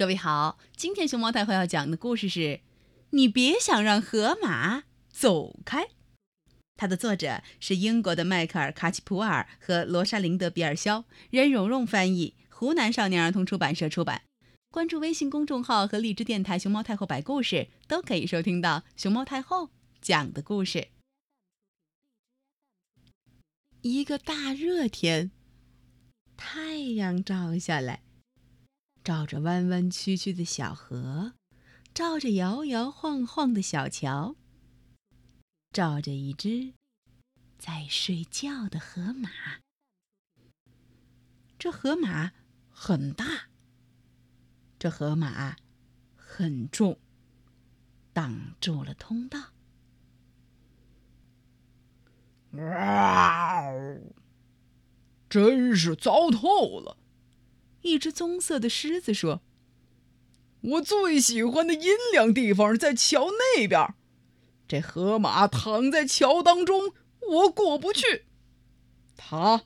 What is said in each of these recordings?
各位好，今天熊猫太后要讲的故事是《你别想让河马走开》。它的作者是英国的迈克尔·卡奇普尔和罗莎琳德·比尔肖，任蓉蓉翻译，湖南少年儿童出版社出版。关注微信公众号和荔枝电台“熊猫太后摆故事”，都可以收听到熊猫太后讲的故事。一个大热天，太阳照下来。照着弯弯曲曲的小河，照着摇摇晃晃的小桥，照着一只在睡觉的河马。这河马很大，这河马很重，挡住了通道。哇！真是糟透了。一只棕色的狮子说：“我最喜欢的阴凉地方在桥那边，这河马躺在桥当中，我过不去，它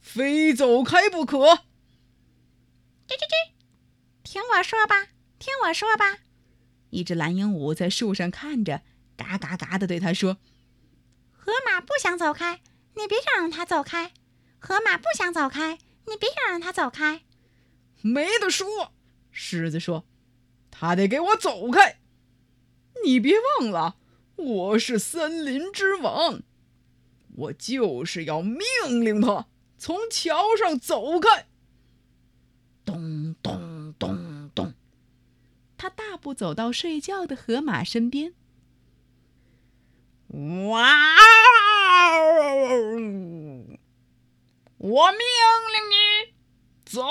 非走开不可。”吱吱吱，听我说吧，听我说吧。一只蓝鹦鹉在树上看着，嘎嘎嘎的对他说：“河马不想走开，你别想让它走开。河马不想走开，你别想让它走开。”没得说，狮子说：“他得给我走开。你别忘了，我是森林之王，我就是要命令他从桥上走开。”咚咚咚咚，他大步走到睡觉的河马身边。哇！我命令你走。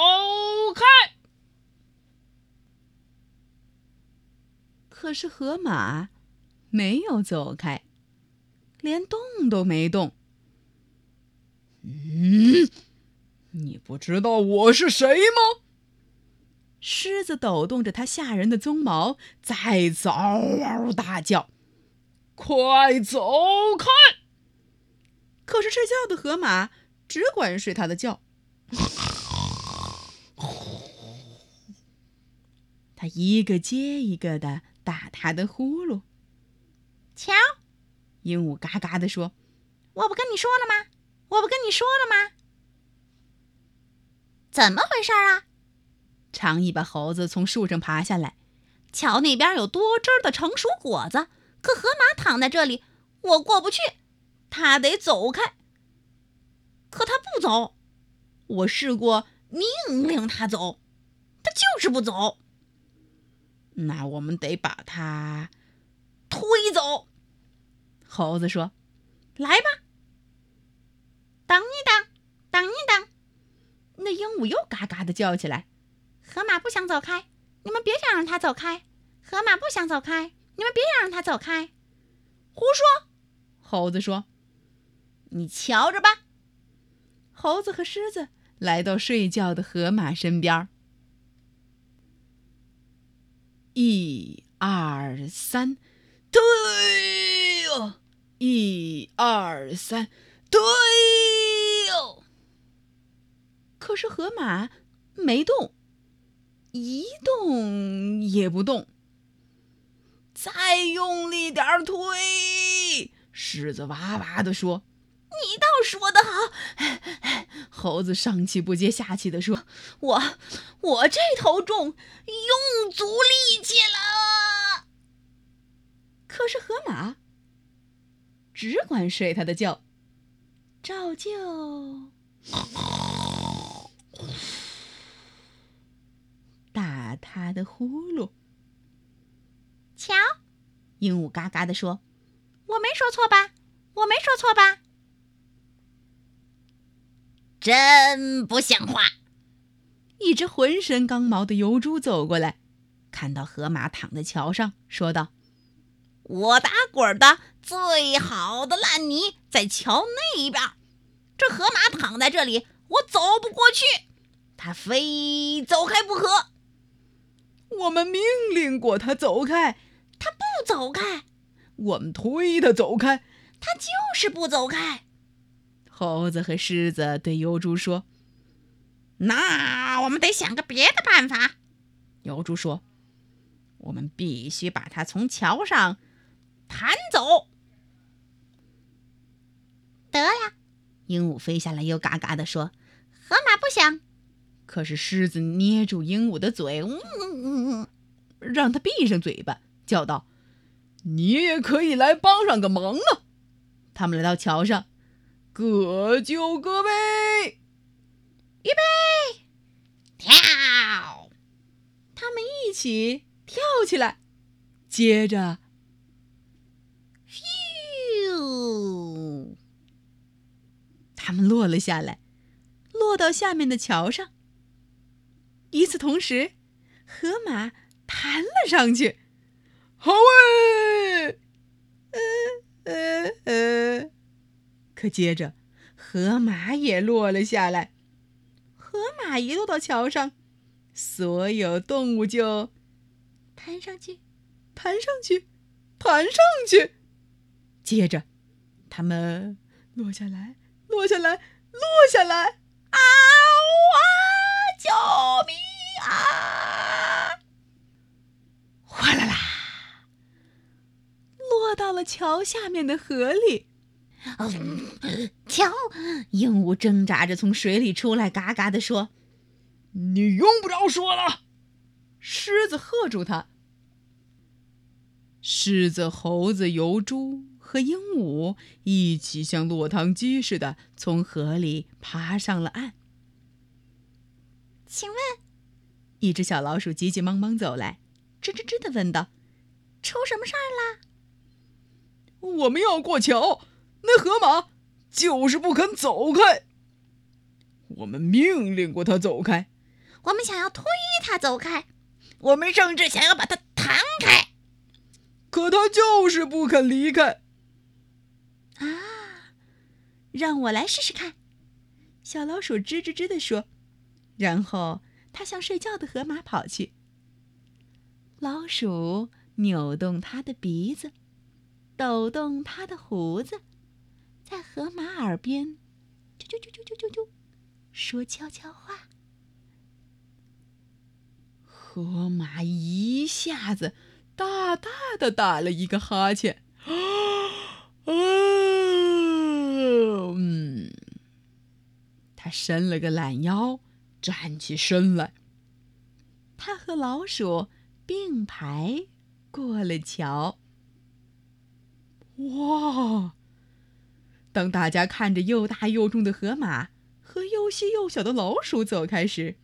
可是河马没有走开，连动都没动。嗯，你不知道我是谁吗？狮子抖动着它吓人的鬃毛，再次嗷嗷大叫：“快走开！”可是睡觉的河马只管睡它的觉。它一个接一个的。打他的呼噜。瞧，鹦鹉嘎嘎地说：“我不跟你说了吗？我不跟你说了吗？怎么回事啊？”长尾巴猴子从树上爬下来，瞧那边有多汁的成熟果子，可河马躺在这里，我过不去，他得走开。可他不走，我试过命令他走，他就是不走。那我们得把它推走。猴子说：“来吧，等一等，等一等。”那鹦鹉又嘎嘎的叫起来：“河马不想走开，你们别想让它走开。河马不想走开，你们别想让它走开。”胡说！猴子说：“你瞧着吧。”猴子和狮子来到睡觉的河马身边。一二三，推哟！一二三，推哟！可是河马没动，一动也不动。再用力点儿推！狮子哇哇地说：“你倒说的好。”猴子上气不接下气地说：“我我这头重，用足力气了。”可是河马只管睡他的觉，照旧打他的呼噜。瞧，鹦鹉嘎嘎地说：“我没说错吧？我没说错吧？”真不像话！一只浑身刚毛的油猪走过来，看到河马躺在桥上，说道：“我打滚的最好的烂泥在桥那边，这河马躺在这里，我走不过去，它非走开不可。我们命令过它走开，它不走开；我们推它走开，它就是不走开。”猴子和狮子对疣猪说：“那我们得想个别的办法。疣猪说：“我们必须把它从桥上弹走。”得了，鹦鹉飞下来，又嘎嘎地说：“河马不想。”可是狮子捏住鹦鹉的嘴，嗯嗯嗯，让它闭上嘴巴，叫道：“你也可以来帮上个忙啊！”他们来到桥上，各就各位，预备，跳！他们一起跳起来，接着，咻！他们落了下来，落到下面的桥上。与此同时，河马弹了上去。好诶！呃呃呃，可接着，河马也落了下来。河马一落到桥上，所有动物就弹上去，弹上去，弹上去。接着，它们落下来，落下来，落下来。啊哇！救命啊！哗啦啦，落到了桥下面的河里。瞧，鹦鹉挣扎着从水里出来，嘎嘎地说：“你用不着说了。”狮子喝住他。狮子、猴子、牦猪和鹦鹉一起像落汤鸡似的从河里爬上了岸。请问，一只小老鼠急急忙忙走来，吱吱吱的问道：“出什么事儿啦？”“我们要过桥，那河马就是不肯走开。我们命令过他走开，我们想要推他走开，我们甚至想要把他弹开，可他就是不肯离开。”“啊，让我来试试看。”小老鼠吱吱吱的说。然后，它向睡觉的河马跑去。老鼠扭动它的鼻子，抖动它的胡子，在河马耳边啾啾啾啾啾啾说悄悄话。河马一下子大大的打了一个哈欠，啊，嗯，他伸了个懒腰。站起身来，他和老鼠并排过了桥。哇！当大家看着又大又重的河马和又细又小的老鼠走开时，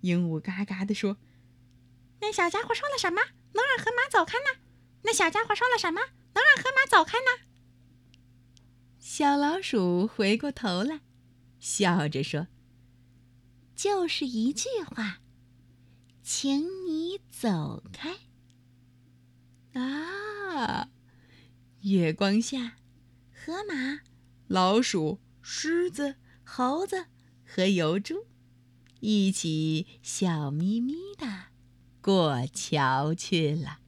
鹦鹉嘎嘎地说：“那小家伙说了什么，能让河马走开呢？那小家伙说了什么，能让河马走开呢？”小老鼠回过头来，笑着说。就是一句话，请你走开。啊！月光下，河马、老鼠、狮子、猴子和油猪一起笑眯眯的过桥去了。